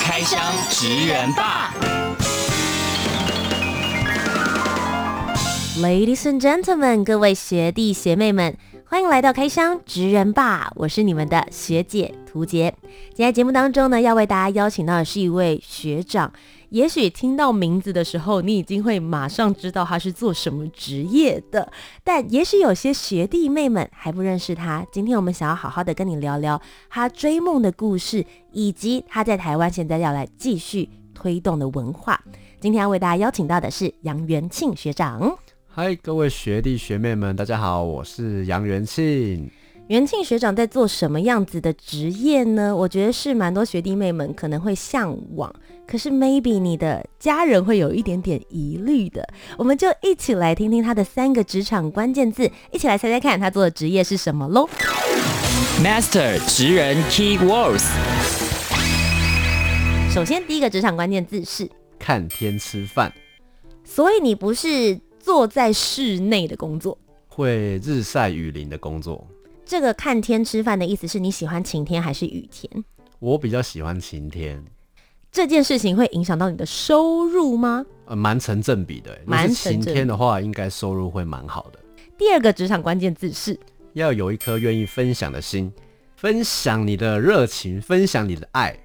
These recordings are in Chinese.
开箱职人吧，Ladies and gentlemen，各位学弟学妹们，欢迎来到开箱职人吧，我是你们的学姐涂洁。今天节目当中呢，要为大家邀请到的是一位学长。也许听到名字的时候，你已经会马上知道他是做什么职业的，但也许有些学弟妹们还不认识他。今天我们想要好好的跟你聊聊他追梦的故事，以及他在台湾现在要来继续推动的文化。今天要为大家邀请到的是杨元庆学长。嗨，各位学弟学妹们，大家好，我是杨元庆。元庆学长在做什么样子的职业呢？我觉得是蛮多学弟妹们可能会向往，可是 maybe 你的家人会有一点点疑虑的。我们就一起来听听他的三个职场关键字，一起来猜猜看他做的职业是什么喽？Master 职人 Key Words。首先，第一个职场关键字是看天吃饭，所以你不是坐在室内的工作，会日晒雨淋的工作。这个看天吃饭的意思是你喜欢晴天还是雨天？我比较喜欢晴天。这件事情会影响到你的收入吗？呃，蛮成正比的。蛮晴天的话，应该收入会蛮好的。第二个职场关键字是要有一颗愿意分享的心，分享你的热情，分享你的爱。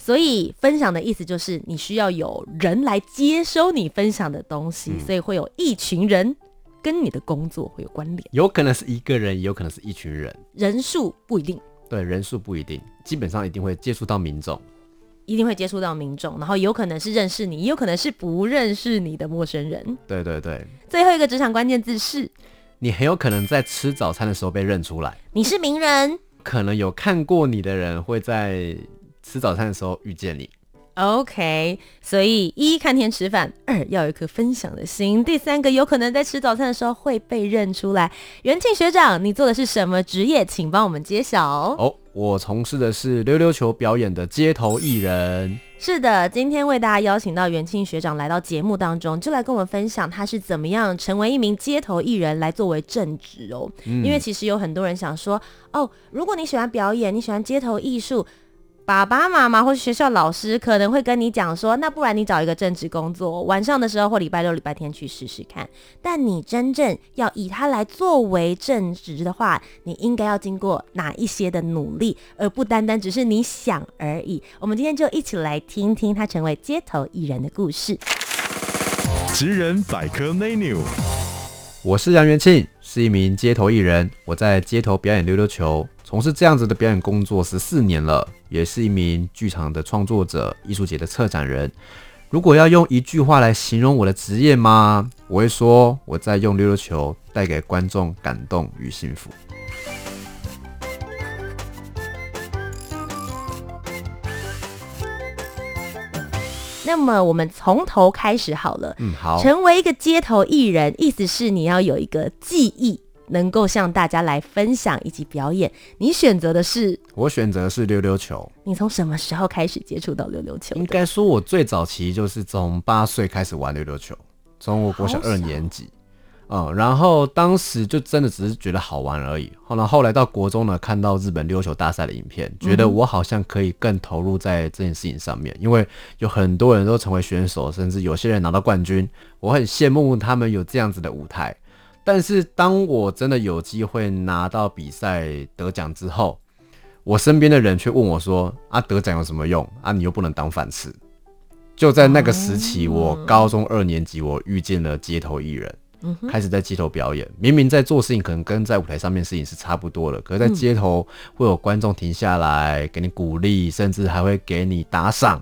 所以分享的意思就是你需要有人来接收你分享的东西，嗯、所以会有一群人。跟你的工作会有关联，有可能是一个人，也有可能是一群人，人数不一定。对，人数不一定，基本上一定会接触到民众，一定会接触到民众，然后有可能是认识你，也有可能是不认识你的陌生人。对对对。最后一个职场关键字是，你很有可能在吃早餐的时候被认出来，你是名人，可能有看过你的人会在吃早餐的时候遇见你。OK，所以一看天吃饭，二要有一颗分享的心，第三个有可能在吃早餐的时候会被认出来。元庆学长，你做的是什么职业？请帮我们揭晓。哦，我从事的是溜溜球表演的街头艺人。是的，今天为大家邀请到元庆学长来到节目当中，就来跟我们分享他是怎么样成为一名街头艺人来作为正职哦。嗯。因为其实有很多人想说，哦，如果你喜欢表演，你喜欢街头艺术。爸爸妈妈或是学校老师可能会跟你讲说，那不然你找一个正职工作，晚上的时候或礼拜六、礼拜天去试试看。但你真正要以它来作为正职的话，你应该要经过哪一些的努力，而不单单只是你想而已。我们今天就一起来听听他成为街头艺人的故事。职人百科 menu，我是杨元庆，是一名街头艺人，我在街头表演溜溜球。从事这样子的表演工作十四年了，也是一名剧场的创作者、艺术节的策展人。如果要用一句话来形容我的职业吗？我会说我在用溜溜球带给观众感动与幸福。那么我们从头开始好了。嗯，好。成为一个街头艺人，意思是你要有一个技艺。能够向大家来分享以及表演，你选择的是？我选择的是溜溜球。你从什么时候开始接触到溜溜球？应该说，我最早期就是从八岁开始玩溜溜球，从我国小二年级，嗯，然后当时就真的只是觉得好玩而已。后来后来到国中呢，看到日本溜溜球大赛的影片，觉得我好像可以更投入在这件事情上面，因为有很多人都成为选手，甚至有些人拿到冠军，我很羡慕他们有这样子的舞台。但是当我真的有机会拿到比赛得奖之后，我身边的人却问我说：“啊，得奖有什么用？啊，你又不能当饭吃。”就在那个时期，我高中二年级，我遇见了街头艺人，开始在街头表演。明明在做事情，可能跟在舞台上面事情是差不多的，可是在街头会有观众停下来给你鼓励，甚至还会给你打赏，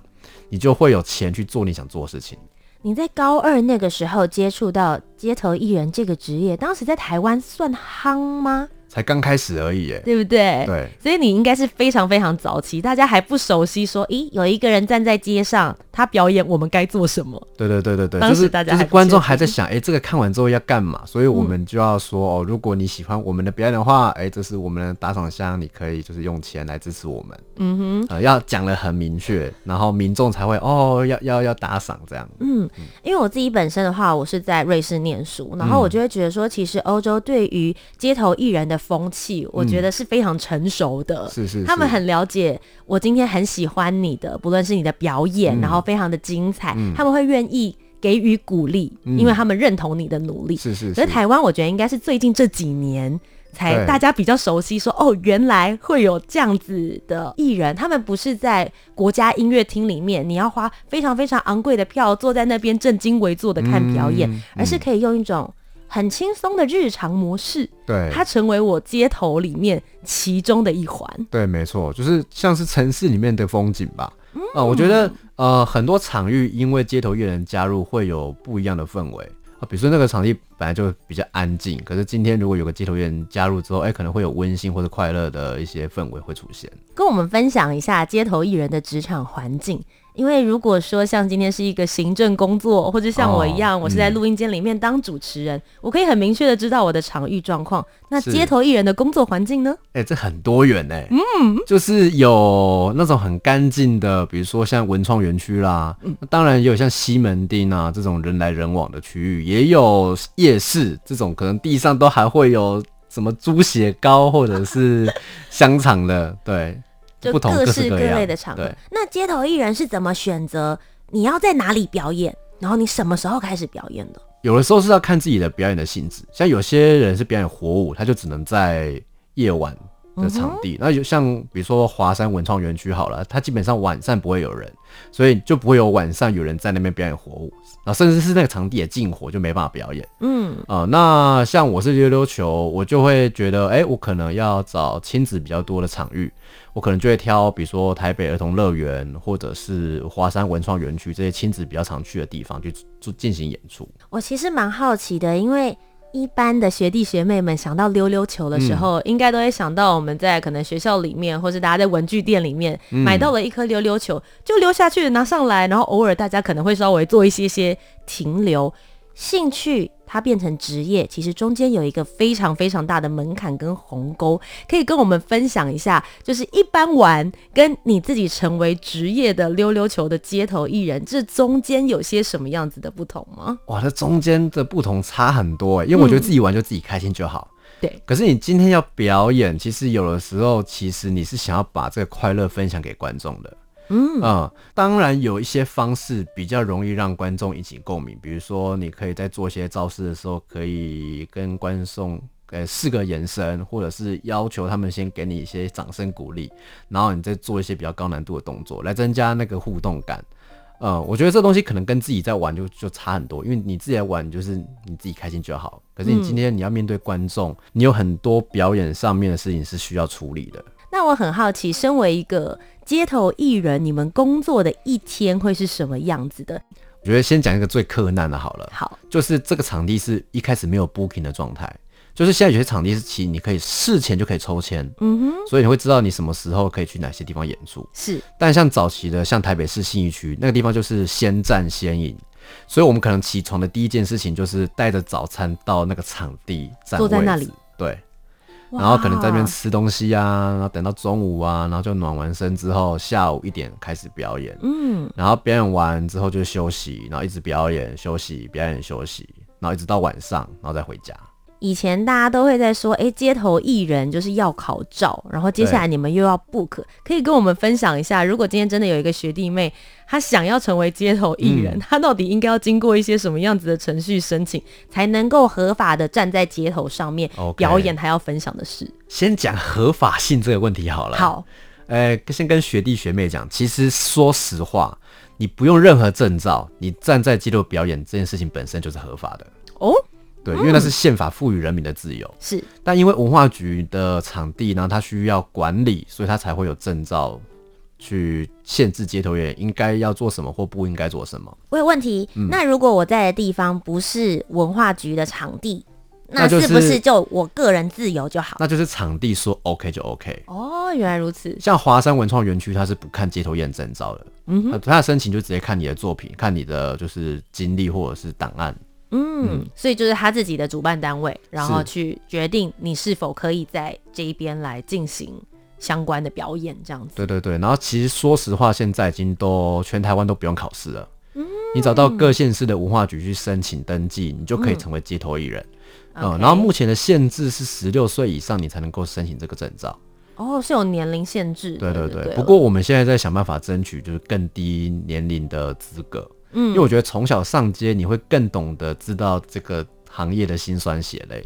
你就会有钱去做你想做的事情。你在高二那个时候接触到街头艺人这个职业，当时在台湾算夯吗？才刚开始而已耶，对不对？对，所以你应该是非常非常早期，大家还不熟悉，说，咦，有一个人站在街上，他表演，我们该做什么？对对对对对，当时大家就是就是观众还在想，哎，这个看完之后要干嘛？所以我们就要说，哦，如果你喜欢我们的表演的话，哎，这是我们的打赏箱，你可以就是用钱来支持我们。嗯哼，呃，要讲的很明确，然后民众才会哦，要要要打赏这样。嗯，因为我自己本身的话，我是在瑞士念书，然后我就会觉得说，其实欧洲对于街头艺人的风气，我觉得是非常成熟的。嗯、是，是是，他们很了解我今天很喜欢你的，不论是你的表演，嗯、然后非常的精彩，嗯、他们会愿意给予鼓励，嗯、因为他们认同你的努力。是是是。所以台湾，我觉得应该是最近这几年才大家比较熟悉说，说哦，原来会有这样子的艺人，他们不是在国家音乐厅里面，你要花非常非常昂贵的票坐在那边正襟危坐的看表演，而是可以用一种。很轻松的日常模式，对，它成为我街头里面其中的一环。对，没错，就是像是城市里面的风景吧。嗯、呃，我觉得呃很多场域因为街头艺人加入会有不一样的氛围啊，比如说那个场地本来就比较安静，可是今天如果有个街头艺人加入之后，哎、欸，可能会有温馨或者快乐的一些氛围会出现。跟我们分享一下街头艺人的职场环境。因为如果说像今天是一个行政工作，或者像我一样，哦、我是在录音间里面当主持人，嗯、我可以很明确的知道我的场域状况。那街头艺人的工作环境呢？哎、欸，这很多元哎，嗯，就是有那种很干净的，比如说像文创园区啦，嗯、当然也有像西门町啊这种人来人往的区域，也有夜市这种，可能地上都还会有什么猪血糕或者是香肠的，对。就各式各类的场合。那街头艺人是怎么选择你要在哪里表演？然后你什么时候开始表演的？有的时候是要看自己的表演的性质，像有些人是表演火舞，他就只能在夜晚的场地。嗯、那就像比如说华山文创园区好了，它基本上晚上不会有人，所以就不会有晚上有人在那边表演活舞，啊甚至是那个场地也禁火，就没办法表演。嗯啊、呃，那像我是溜溜球，我就会觉得，哎、欸，我可能要找亲子比较多的场域。我可能就会挑，比如说台北儿童乐园，或者是华山文创园区这些亲子比较常去的地方去做进行演出。我其实蛮好奇的，因为一般的学弟学妹们想到溜溜球的时候，嗯、应该都会想到我们在可能学校里面，或是大家在文具店里面、嗯、买到了一颗溜溜球，就溜下去拿上来，然后偶尔大家可能会稍微做一些些停留。兴趣它变成职业，其实中间有一个非常非常大的门槛跟鸿沟，可以跟我们分享一下，就是一般玩跟你自己成为职业的溜溜球的街头艺人，这中间有些什么样子的不同吗？哇，这中间的不同差很多哎，因为我觉得自己玩就自己开心就好。对，可是你今天要表演，其实有的时候其实你是想要把这个快乐分享给观众的。嗯，嗯当然有一些方式比较容易让观众引起共鸣，比如说你可以在做一些招式的时候，可以跟观众呃四个眼神，或者是要求他们先给你一些掌声鼓励，然后你再做一些比较高难度的动作来增加那个互动感。嗯，我觉得这东西可能跟自己在玩就就差很多，因为你自己在玩就是你自己开心就好，可是你今天你要面对观众，你有很多表演上面的事情是需要处理的。那我很好奇，身为一个街头艺人，你们工作的一天会是什么样子的？我觉得先讲一个最困难的好了。好，就是这个场地是一开始没有 booking 的状态，就是现在有些场地是其实你可以事前就可以抽签，嗯哼，所以你会知道你什么时候可以去哪些地方演出。是，但像早期的，像台北市信义区那个地方，就是先战先赢，所以我们可能起床的第一件事情就是带着早餐到那个场地站，坐在那里，对。然后可能在那边吃东西啊，然后等到中午啊，然后就暖完身之后，下午一点开始表演。嗯，然后表演完之后就休息，然后一直表演休息，表演休息，然后一直到晚上，然后再回家。以前大家都会在说，哎，街头艺人就是要考照，然后接下来你们又要 book，可以跟我们分享一下，如果今天真的有一个学弟妹，他想要成为街头艺人，嗯、他到底应该要经过一些什么样子的程序申请，才能够合法的站在街头上面表演？他要分享的事先讲合法性这个问题好了。好，呃，先跟学弟学妹讲，其实说实话，你不用任何证照，你站在街头表演这件事情本身就是合法的哦。对，因为那是宪法赋予人民的自由。是，但因为文化局的场地呢，它需要管理，所以它才会有证照去限制街头艺人应该要做什么或不应该做什么。我有问题，嗯、那如果我在的地方不是文化局的场地，那是不是就我个人自由就好？那就是场地说 OK 就 OK。哦，原来如此。像华山文创园区，它是不看街头验证照的。嗯哼，他的申请就直接看你的作品，看你的就是经历或者是档案。嗯，嗯，所以就是他自己的主办单位，然后去决定你是否可以在这一边来进行相关的表演，这样子。对对对，然后其实说实话，现在已经都全台湾都不用考试了。嗯，你找到各县市的文化局去申请登记，你就可以成为街头艺人。嗯，然后目前的限制是十六岁以上，你才能够申请这个证照。哦，是有年龄限制。对对对。不过我们现在在想办法争取，就是更低年龄的资格。嗯，因为我觉得从小上街，你会更懂得知道这个行业的辛酸血泪。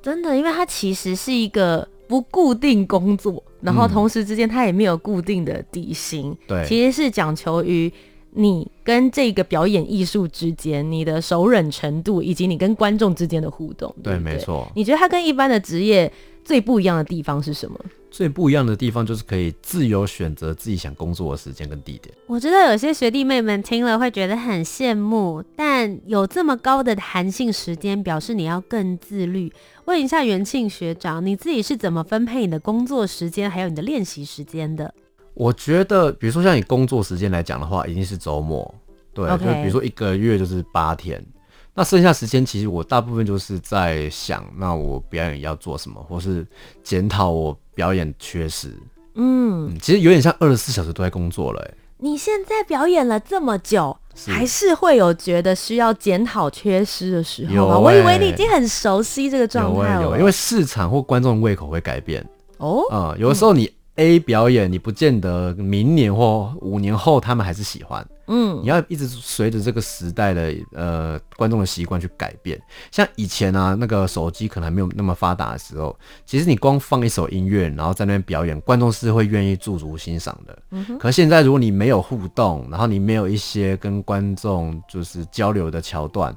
真的，因为它其实是一个不固定工作，然后同时之间它也没有固定的底薪。对、嗯，其实是讲求于。你跟这个表演艺术之间，你的熟稔程度，以及你跟观众之间的互动，对，对，对，没错。你觉得它跟一般的职业最不一样的地方是什么？最不一样的地方就是可以自由选择自己想工作的时间跟地点。我知道有些学弟妹们听了会觉得很羡慕，但有这么高的弹性时间，表示你要更自律。问一下元庆学长，你自己是怎么分配你的工作时间，还有你的练习时间的？我觉得，比如说像你工作时间来讲的话，一定是周末，对，Okay. 就比如说一个月就是八天，那剩下时间其实我大部分就是在想，那我表演要做什么，或是检讨我表演缺失。嗯，嗯，其实有点像二十四小时都在工作了。欸。你现在表演了这么久，是还是会有觉得需要检讨缺失的时候吗？欸、我以为你已经很熟悉这个状态了。有，有，因为市场或观众的胃口会改变。哦，嗯，有的时候你。A 表演，你不见得明年或五年后他们还是喜欢。嗯，你要一直随着这个时代的呃观众的习惯去改变。像以前啊，那个手机可能还没有那么发达的时候，其实你光放一首音乐，然后在那边表演，观众是会愿意驻足欣赏的。嗯哼。可是现在如果你没有互动，然后你没有一些跟观众就是交流的桥段，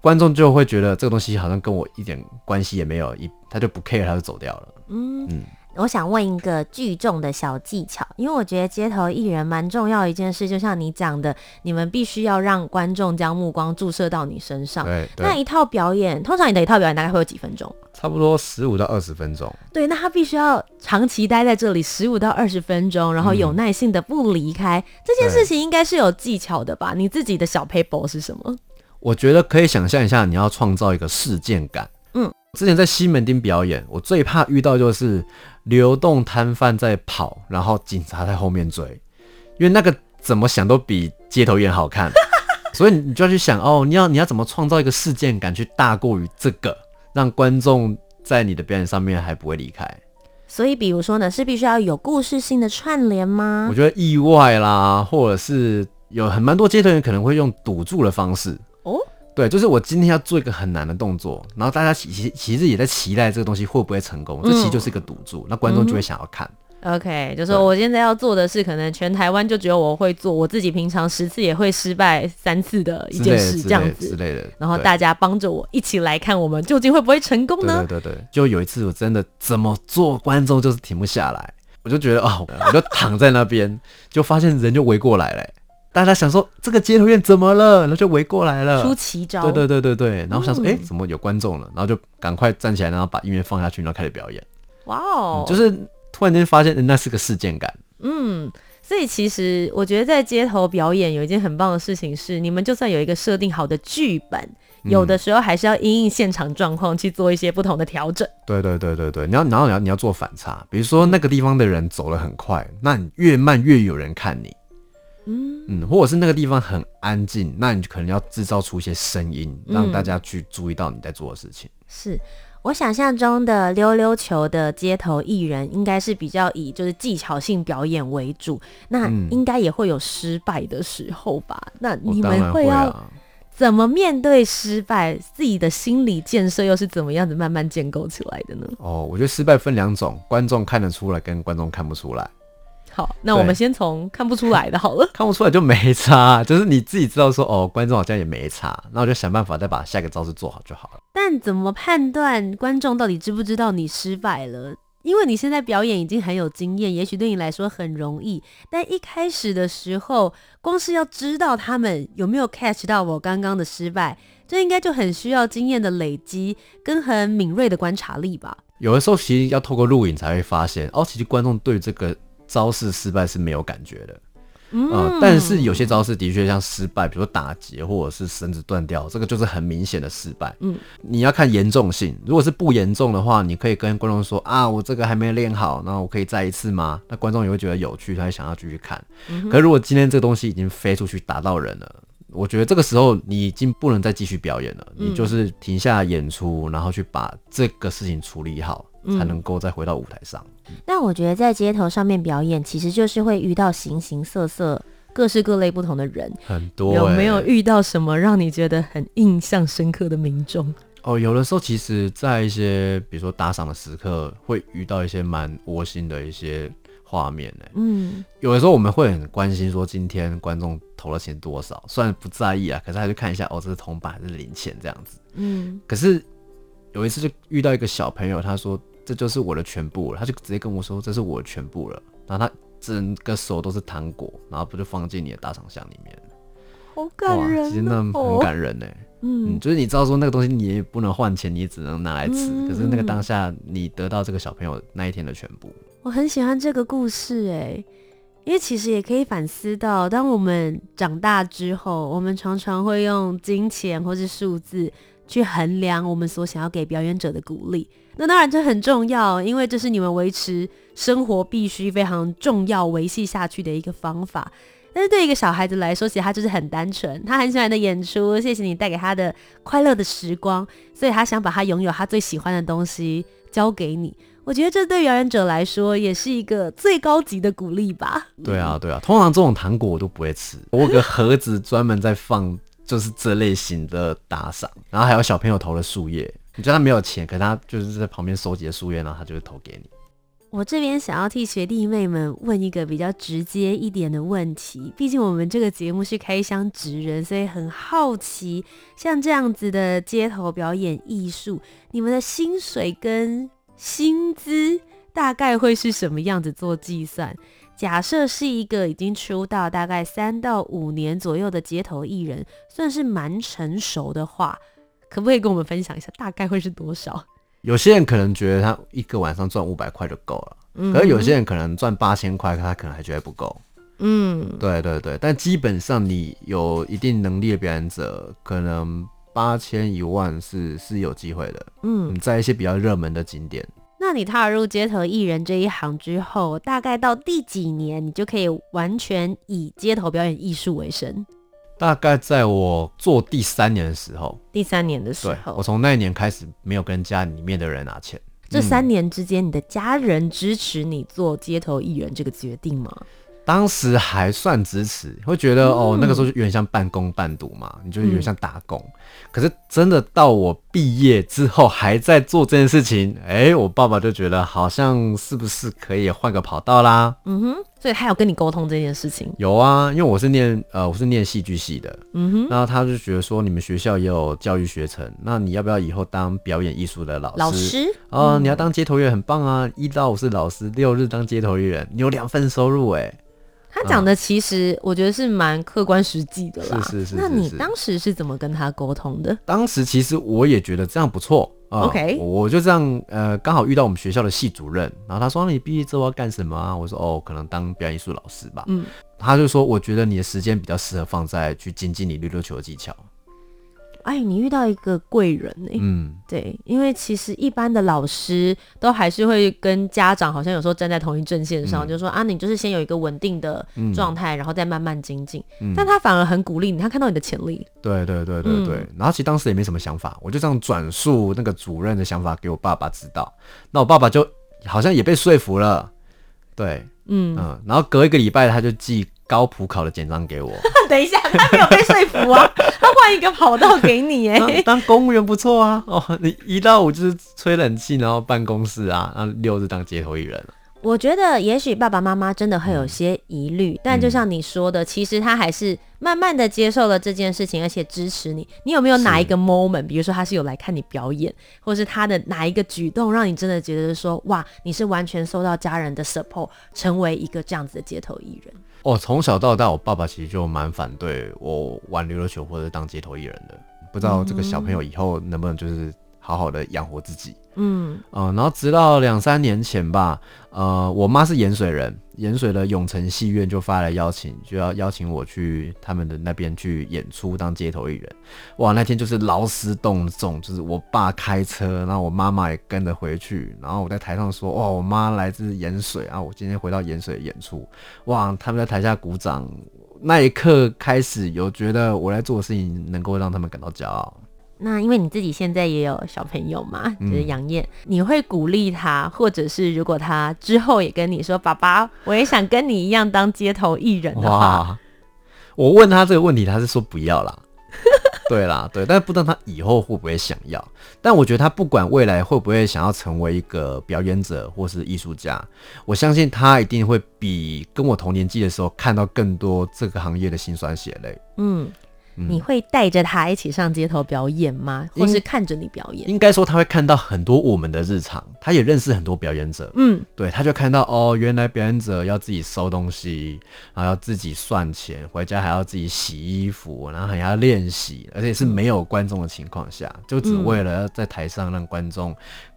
观众就会觉得这个东西好像跟我一点关系也没有，一他就不 care，他就走掉了。嗯嗯。我想问一个聚众的小技巧，因为我觉得街头艺人蛮重要的一件事，就像你讲的，你们必须要让观众将目光注射到你身上。对，对。那一套表演，通常你的一套表演大概会有几分钟？差不多十五到二十分钟。对，那他必须要长期待在这里十五到二十分钟，然后有耐性的不离开。嗯、这件事情应该是有技巧的吧？你自己的小 paper 是什么？我觉得可以想象一下，你要创造一个事件感。嗯，之前在西门町表演，我最怕遇到就是。流动摊贩在跑，然后警察在后面追，因为那个怎么想都比街头艺人好看，所以你就要去想哦，你要你要怎么创造一个事件感，去大过于这个，让观众在你的表演上面还不会离开。所以，比如说呢，是必须要有故事性的串联吗？我觉得意外啦，或者是有很蛮多街头艺人可能会用堵住的方式哦。对，就是我今天要做一个很难的动作，然后大家其其其实也在期待这个东西会不会成功，嗯、这其实就是一个赌注，那观众就会想要看。OK，就说我现在要做的是，可能全台湾就只有我会做，我自己平常十次也会失败三次的一件事，这样子之类的。类的然后大家帮着我一起来看，我们究竟会不会成功呢？对对对，就有一次我真的怎么做，观众就是停不下来，我就觉得哦，我就躺在那边，就发现人就围过来了。大家想说这个街头院怎么了？然后就围过来了，出奇招。对对对对对，然后想说，哎、嗯欸，怎么有观众了？然后就赶快站起来，然后把音乐放下去，然后开始表演。哇哦、嗯，就是突然间发现，那是个事件感。嗯，所以其实我觉得在街头表演有一件很棒的事情是，你们就算有一个设定好的剧本，嗯、有的时候还是要因应现场状况去做一些不同的调整。对对对对对，你要然后你要你要做反差，比如说那个地方的人走得很快，那你越慢越有人看你。嗯嗯，或者是那个地方很安静，那你可能要制造出一些声音，让大家去注意到你在做的事情。嗯、是我想象中的溜溜球的街头艺人，应该是比较以就是技巧性表演为主，那应该也会有失败的时候吧？嗯、那你们会要怎么面对失败？自己的心理建设又是怎么样子慢慢建构起来的呢？哦，我觉得失败分两种，观众看得出来跟观众看不出来。好，那我们先从看不出来的好了。看不出来就没差，就是你自己知道说哦，观众好像也没差，那我就想办法再把下一个招式做好就好了。但怎么判断观众到底知不知道你失败了？因为你现在表演已经很有经验，也许对你来说很容易，但一开始的时候，光是要知道他们有没有 catch 到我刚刚的失败，这应该就很需要经验的累积跟很敏锐的观察力吧。有的时候其实要透过录影才会发现，哦，其实观众对这个招式失败是没有感觉的。嗯、呃，但是有些招式的确像失败，比如说打结或者是绳子断掉，这个就是很明显的失败。嗯，你要看严重性，如果是不严重的话，你可以跟观众说啊，我这个还没练好，那我可以再一次吗？那观众也会觉得有趣，他会想要继续看。嗯、可是如果今天这个东西已经飞出去打到人了，我觉得这个时候你已经不能再继续表演了，嗯、你就是停下演出，然后去把这个事情处理好。才能够再回到舞台上。那、嗯、我觉得在街头上面表演，其实就是会遇到形形色色、各式各类不同的人。很多、欸、有没有遇到什么让你觉得很印象深刻的民众？哦，有的时候其实，在一些比如说打赏的时刻，会遇到一些蛮窝心的一些画面呢、欸。嗯，有的时候我们会很关心说，今天观众投了钱多少，虽然不在意啊，可是还是看一下哦，这是铜板还是零钱这样子。嗯，可是有一次就遇到一个小朋友，他说。这就是我的全部了，他就直接跟我说：“这是我的全部了。”然后他整个手都是糖果，然后不就放进你的大长箱里面，好感人哦。其实那很感人呢。嗯，就是你知道说那个东西你也不能换钱，你也只能拿来吃。嗯，可是那个当下你得到这个小朋友那一天的全部，我很喜欢这个故事哎，因为其实也可以反思到，当我们长大之后，我们常常会用金钱或是数字去衡量我们所想要给表演者的鼓励。那当然这很重要，因为这是你们维持生活必须非常重要维系下去的一个方法。但是对一个小孩子来说，其实他就是很单纯，他很喜欢的演出，谢谢你带给他的快乐的时光，所以他想把他拥有他最喜欢的东西交给你。我觉得这对表演者来说也是一个最高级的鼓励吧。对啊，对啊，通常这种糖果我都不会吃，我有个盒子专门在放，就是这类型的打赏，然后还有小朋友投的树叶。你觉得他没有钱，可他就是在旁边收集的树叶，然后他就会投给你。我这边想要替学弟妹们问一个比较直接一点的问题，毕竟我们这个节目是开箱职人，所以很好奇，像这样子的街头表演艺术，你们的薪水跟薪资大概会是什么样子做计算？假设是一个已经出道大概三到五年左右的街头艺人，算是蛮成熟的话。可不可以跟我们分享一下，大概会是多少？有些人可能觉得他一个晚上赚五百块就够了，嗯，可是有些人可能赚八千块，他可能还觉得不够。嗯，对对对，但基本上你有一定能力的表演者，可能八千一万是是有机会的。嗯，在一些比较热门的景点。那你踏入街头艺人这一行之后，大概到第几年，你就可以完全以街头表演艺术为生？大概在我做第三年的时候，第三年的时候，我从那一年开始没有跟家里面的人拿钱。这三年之间，你的家人支持你做街头艺人这个决定吗？当时还算支持，会觉得、嗯、哦，那个时候就有点像半工半读嘛，你就有点像打工。嗯、可是真的到我毕业之后还在做这件事情，哎、欸，我爸爸就觉得好像是不是可以换个跑道啦？嗯哼，所以他有跟你沟通这件事情？有啊，因为我是念呃我是念戏剧系的，嗯哼，然后他就觉得说你们学校也有教育学程，那你要不要以后当表演艺术的老师？老师啊、呃，你要当街头艺人很棒啊，一到五是老师，六日当街头艺人，你有两份收入哎、欸。他讲的其实我觉得是蛮客观实际的啦。是是是，是，那你当时是怎么跟他沟通的？当时其实我也觉得这样不错。OK，我就这样呃，刚好遇到我们学校的系主任，然后他说：“你毕业之后要干什么啊？”我说：“哦，可能当表演艺术老师吧。”嗯，他就说：“我觉得你的时间比较适合放在去精进你溜溜球的技巧。”哎，你遇到一个贵人哎、欸？嗯，对，因为其实一般的老师都还是会跟家长好像有时候站在同一阵线上，嗯、就说啊，你就是先有一个稳定的状态，嗯、然后再慢慢精进。嗯、但他反而很鼓励你，他看到你的潜力。对对对对对。嗯、然后其实当时也没什么想法，我就这样转述那个主任的想法给我爸爸知道。那我爸爸就好像也被说服了。对，嗯嗯。然后隔一个礼拜，他就寄高普考的简章给我。等一下，他没有被说服啊。他换一个跑道给你哎，当公务员不错啊。哦，你一到五就是吹冷气，然后办公室啊，然后六日当街头艺人。我觉得也许爸爸妈妈真的会有些疑虑，但就像你说的，其实他还是慢慢的接受了这件事情，而且支持你。你有没有哪一个 moment，比如说他是有来看你表演，或是他的哪一个举动，让你真的觉得说，哇，你是完全受到家人的 support，成为一个这样子的街头艺人？哦，从小到大，我爸爸其实就蛮反对我玩溜溜球或者当街头艺人的。不知道这个小朋友以后能不能就是好好的养活自己。嗯嗯、然后直到两三年前吧，呃，我妈是盐水人，盐水的永成戏院就发来邀请，就要邀请我去他们的那边去演出当街头艺人。哇，那天就是劳师动众，就是我爸开车，然后我妈妈也跟着回去，然后我在台上说，哇，我妈来自盐水啊，我今天回到盐水演出，哇，他们在台下鼓掌，那一刻开始有觉得我来做的事情能够让他们感到骄傲。那因为你自己现在也有小朋友嘛，就是杨燕，嗯、你会鼓励他，或者是如果他之后也跟你说，爸爸，我也想跟你一样当街头艺人的话，我问他这个问题，他是说不要啦，对啦，对，但是不知道他以后会不会想要。但我觉得他不管未来会不会想要成为一个表演者或是艺术家，我相信他一定会比跟我同年纪的时候看到更多这个行业的辛酸血泪。嗯。你会带着他一起上街头表演吗？或是看着你表演？应该说他会看到很多我们的日常，他也认识很多表演者。嗯，对，他就看到哦，原来表演者要自己收东西，然后要自己算钱，回家还要自己洗衣服，然后还要练习，而且是没有观众的情况下，就只为了在台上让观众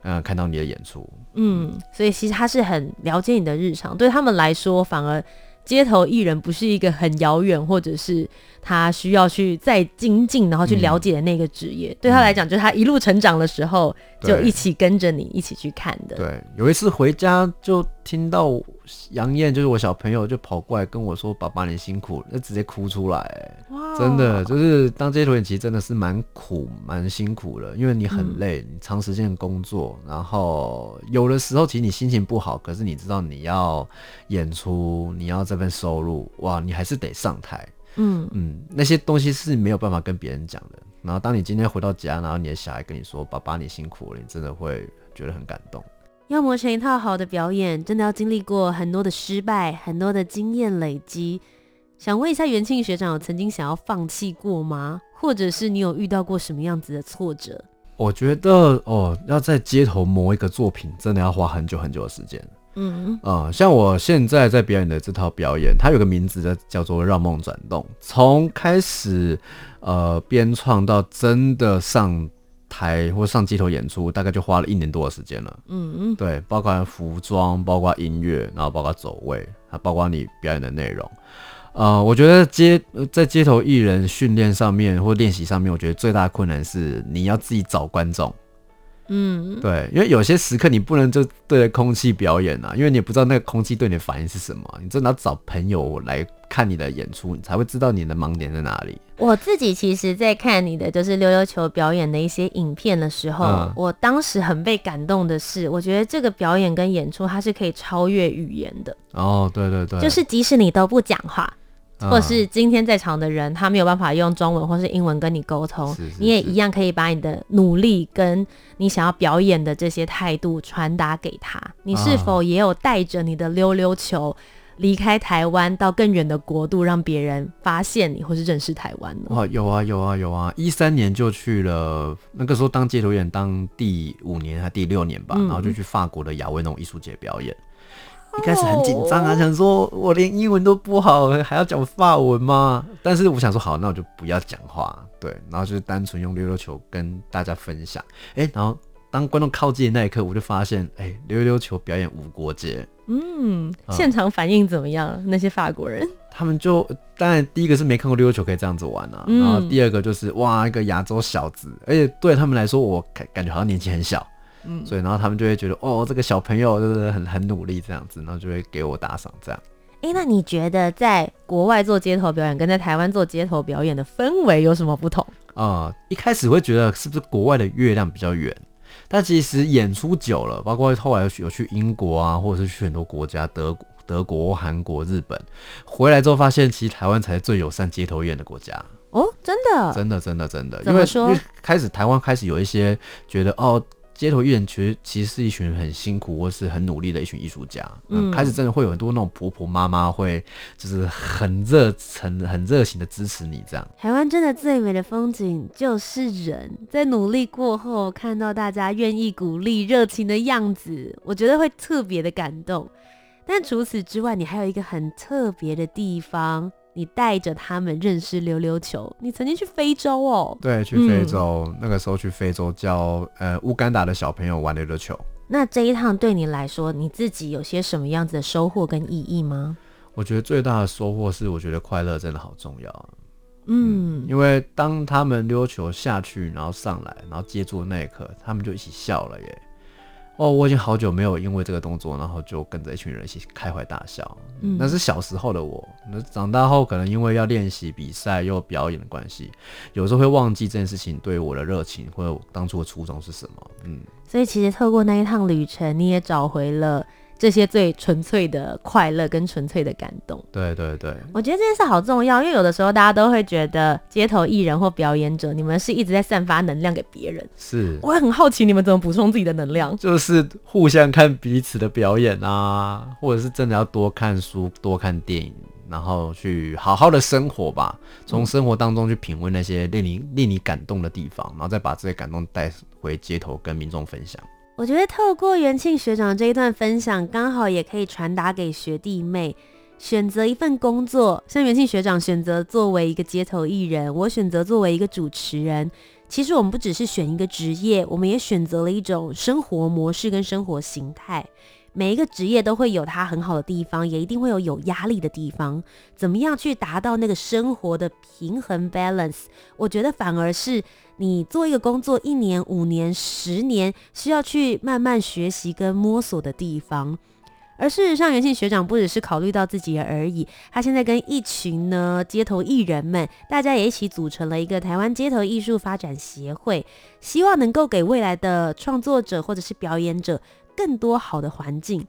嗯、呃、看到你的演出。嗯，所以其实他是很了解你的日常，对他们来说反而。街头艺人不是一个很遥远，或者是他需要去再精进，然后去了解的那个职业。嗯、对他来讲，就是他一路成长的时候，嗯、就一起跟着你一起去看的。对，有一次回家就听到杨燕，就是我小朋友，就跑过来跟我说：“爸爸，你辛苦了。”就直接哭出来。哇，真的就是当街头演，其实真的是蛮苦、蛮辛苦的，因为你很累，嗯、你长时间工作，然后有的时候其实你心情不好，可是你知道你要演出，你要这份收入，哇，你还是得上台。嗯嗯，那些东西是没有办法跟别人讲的。然后当你今天回到家，然后你的小孩跟你说：“爸爸，你辛苦了。”你真的会觉得很感动。要磨成一套好的表演，真的要经历过很多的失败，很多的经验累积。想问一下元庆学长，有曾经想要放弃过吗？或者是你有遇到过什么样子的挫折？我觉得哦，要在街头磨一个作品，真的要花很久很久的时间。嗯啊、呃，像我现在在表演的这套表演，它有个名字叫叫做《让梦转动》，从开始呃编创到真的上。台或上街头演出，大概就花了一年多的时间了。嗯嗯，对，包括服装，包括音乐，然后包括走位，还包括你表演的内容。呃，我觉得街在街头艺人训练上面或练习上面，我觉得最大的困难是你要自己找观众。嗯，对，因为有些时刻你不能就对着空气表演啊，因为你也不知道那个空气对你的反应是什么。你真的要找朋友来看你的演出，你才会知道你的盲点在哪里。我自己其实，在看你的就是溜溜球表演的一些影片的时候，嗯、我当时很被感动的是，我觉得这个表演跟演出它是可以超越语言的。哦，对对对，就是即使你都不讲话。或者是今天在场的人，他没有办法用中文或是英文跟你沟通，是是是，你也一样可以把你的努力跟你想要表演的这些态度传达给他。你是否也有带着你的溜溜球离开台湾到更远的国度，让别人发现你或是认识台湾呢？哇，有啊有啊有啊！一三年就去了，那个时候当街头演当第五年还第六年吧，嗯、然后就去法国的亚威农艺术节表演。一开始很紧张啊，oh. 想说我连英文都不好，还要讲法文吗？但是我想说好，那我就不要讲话，对，然后就是单纯用溜溜球跟大家分享。哎、欸，然后当观众靠近的那一刻，我就发现，哎、欸，溜溜球表演无国界。嗯，现场反应怎么样？嗯、那些法国人，他们就当然第一个是没看过溜溜球可以这样子玩啊，嗯、然后第二个就是哇，一个亚洲小子，而且对他们来说，我感感觉好像年纪很小。嗯，所以然后他们就会觉得哦，这个小朋友就是很很努力这样子，然后就会给我打赏这样。哎、欸，那你觉得在国外做街头表演跟在台湾做街头表演的氛围有什么不同？啊、呃，一开始会觉得是不是国外的月亮比较圆？但其实演出久了，包括后来有去英国啊，或者是去很多国家，德国德国、韩国、日本，回来之后发现，其实台湾才是最友善街头演的国家。哦，真的，真的，真的，真的？因为，因为开始台湾开始有一些觉得哦。街头艺人其实其实是一群很辛苦或是很努力的一群艺术家。嗯，开始真的会有很多那种婆婆妈妈会就是很热诚、很热情的支持你这样。台湾真的最美的风景就是人，在努力过后看到大家愿意鼓励、热情的样子，我觉得会特别的感动。但除此之外，你还有一个很特别的地方。你带着他们认识溜溜球，你曾经去非洲哦？对，去非洲，嗯、那个时候去非洲教呃乌干达的小朋友玩溜溜球。那这一趟对你来说，你自己有些什么样子的收获跟意义吗？我觉得最大的收获是，我觉得快乐真的好重要。嗯，嗯，因为当他们溜球下去，然后上来，然后接住那一刻，他们就一起笑了耶。哦，我已经好久没有因为这个动作，然后就跟着一群人一起开怀大笑。嗯，那是小时候的我。那长大后，可能因为要练习比赛又表演的关系，有时候会忘记这件事情对我的热情或者当初的初衷是什么。嗯，所以其实透过那一趟旅程，你也找回了。这些最纯粹的快乐跟纯粹的感动，对对对，我觉得这件事好重要，因为有的时候大家都会觉得街头艺人或表演者，你们是一直在散发能量给别人。是，我也很好奇你们怎么补充自己的能量，就是互相看彼此的表演啊，或者是真的要多看书、多看电影，然后去好好的生活吧，从生活当中去品味那些令你令你感动的地方，然后再把这些感动带回街头跟民众分享。我觉得透过元庆学长这一段分享，刚好也可以传达给学弟妹：选择一份工作，像元庆学长选择作为一个街头艺人，我选择作为一个主持人。其实我们不只是选一个职业，我们也选择了一种生活模式跟生活形态。每一个职业都会有它很好的地方，也一定会有有压力的地方。怎么样去达到那个生活的平衡 balance？我觉得反而是你做一个工作一年、五年、十年需要去慢慢学习跟摸索的地方。而事实上，元庆学长不只是考虑到自己而已，他现在跟一群呢街头艺人们，大家也一起组成了一个台湾街头艺术发展协会，希望能够给未来的创作者或者是表演者。更多好的环境。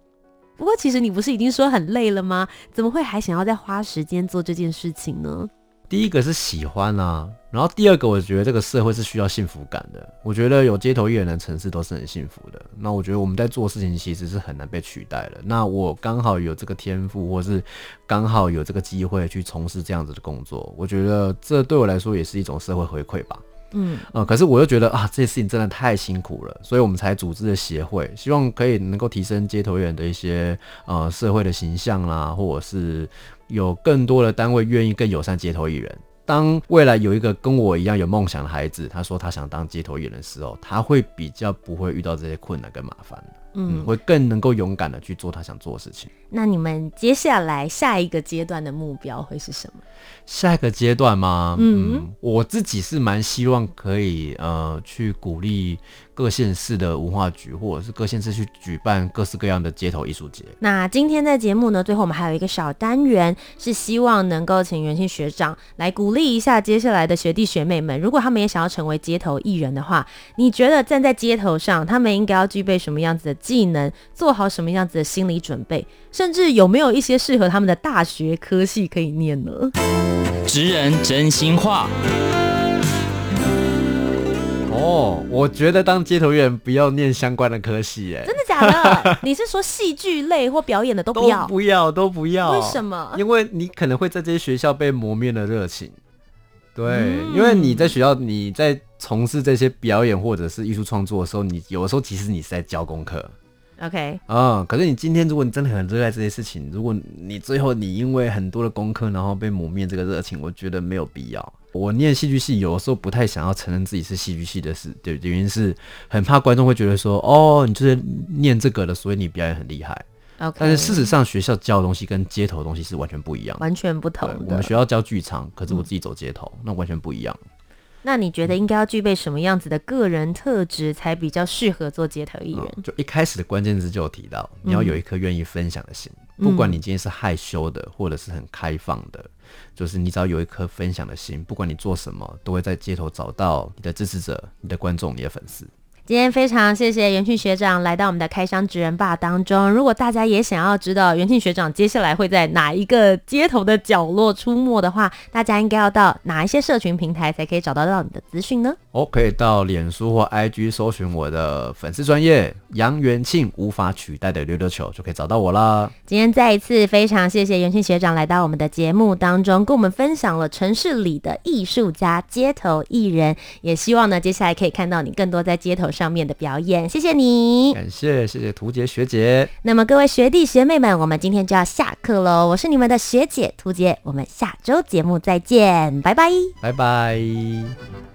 不过，其实你不是已经说很累了吗？怎么会还想要再花时间做这件事情呢？第一个是喜欢啊，然后第二个，我觉得这个社会是需要幸福感的。我觉得有街头艺人的城市都是很幸福的。那我觉得我们在做事情其实是很难被取代的。那我刚好有这个天赋，或是刚好有这个机会去从事这样子的工作，我觉得这对我来说也是一种社会回馈吧。嗯，呃，可是我又觉得啊，这些事情真的太辛苦了，所以我们才组织了协会，希望可以能够提升街头艺人的一些呃社会的形象啦，或者是有更多的单位愿意更友善街头艺人。当未来有一个跟我一样有梦想的孩子，他说他想当街头艺人的时候，他会比较不会遇到这些困难跟麻烦。嗯，会更能够勇敢的去做他想做的事情。那你们接下来下一个阶段的目标会是什么？下一个阶段吗？嗯，嗯，我自己是蛮希望可以呃去鼓励各县市的文化局，或者是各县市去举办各式各样的街头艺术节。那今天在节目呢，最后我们还有一个小单元，是希望能够请元庆学长来鼓励一下接下来的学弟学妹们，如果他们也想要成为街头艺人的话，你觉得站在街头上，他们应该要具备什么样子的技能，做好什么样子的心理准备，甚至有没有一些适合他们的大学科系可以念呢？职人真心话。哦，我觉得当街头艺人不要念相关的科系，哎，真的假的？你是说戏剧类或表演的都不要？都不要，都不要。为什么？因为你可能会在这些学校被磨灭了热情。对，嗯、因为你在学校，你在从事这些表演或者是艺术创作的时候，你有的时候其实你是在教功课。OK，嗯，可是你今天如果你真的很热爱这些事情，如果你最后你因为很多的功课然后被磨灭这个热情，我觉得没有必要。我念戏剧系，有的时候不太想要承认自己是戏剧系的事，对，原因是很怕观众会觉得说，哦，你就是念这个的，所以你表演很厉害。Okay. 但是事实上，学校教的东西跟街头的东西是完全不一样，完全不同的。我们学校教剧场，可是我自己走街头，嗯、那完全不一样。那你觉得应该要具备什么样子的个人特质，才比较适合做街头艺人？嗯？就一开始的关键字就有提到，你要有一颗愿意分享的心，嗯、不管你今天是害羞的，或者是很开放的，就是你只要有一颗分享的心，不管你做什么，都会在街头找到你的支持者、你的观众、你的粉丝。今天非常谢谢元庆学长来到我们的开箱职人 BAR 当中。如果大家也想要知道元庆学长接下来会在哪一个街头的角落出没的话，大家应该要到哪一些社群平台才可以找得到你的资讯呢？我、哦、可以到脸书或 IG 搜寻我的粉丝专业杨元庆无法取代的溜溜球，就可以找到我啦。今天再一次非常谢谢元庆学长来到我们的节目当中，跟我们分享了城市里的艺术家、街头艺人。也希望呢，接下来可以看到你更多在街头上面的表演，谢谢你，感谢谢谢图杰学姐。那么各位学弟学妹们，我们今天就要下课喽。我是你们的学姐图杰，我们下周节目再见，拜拜，拜拜。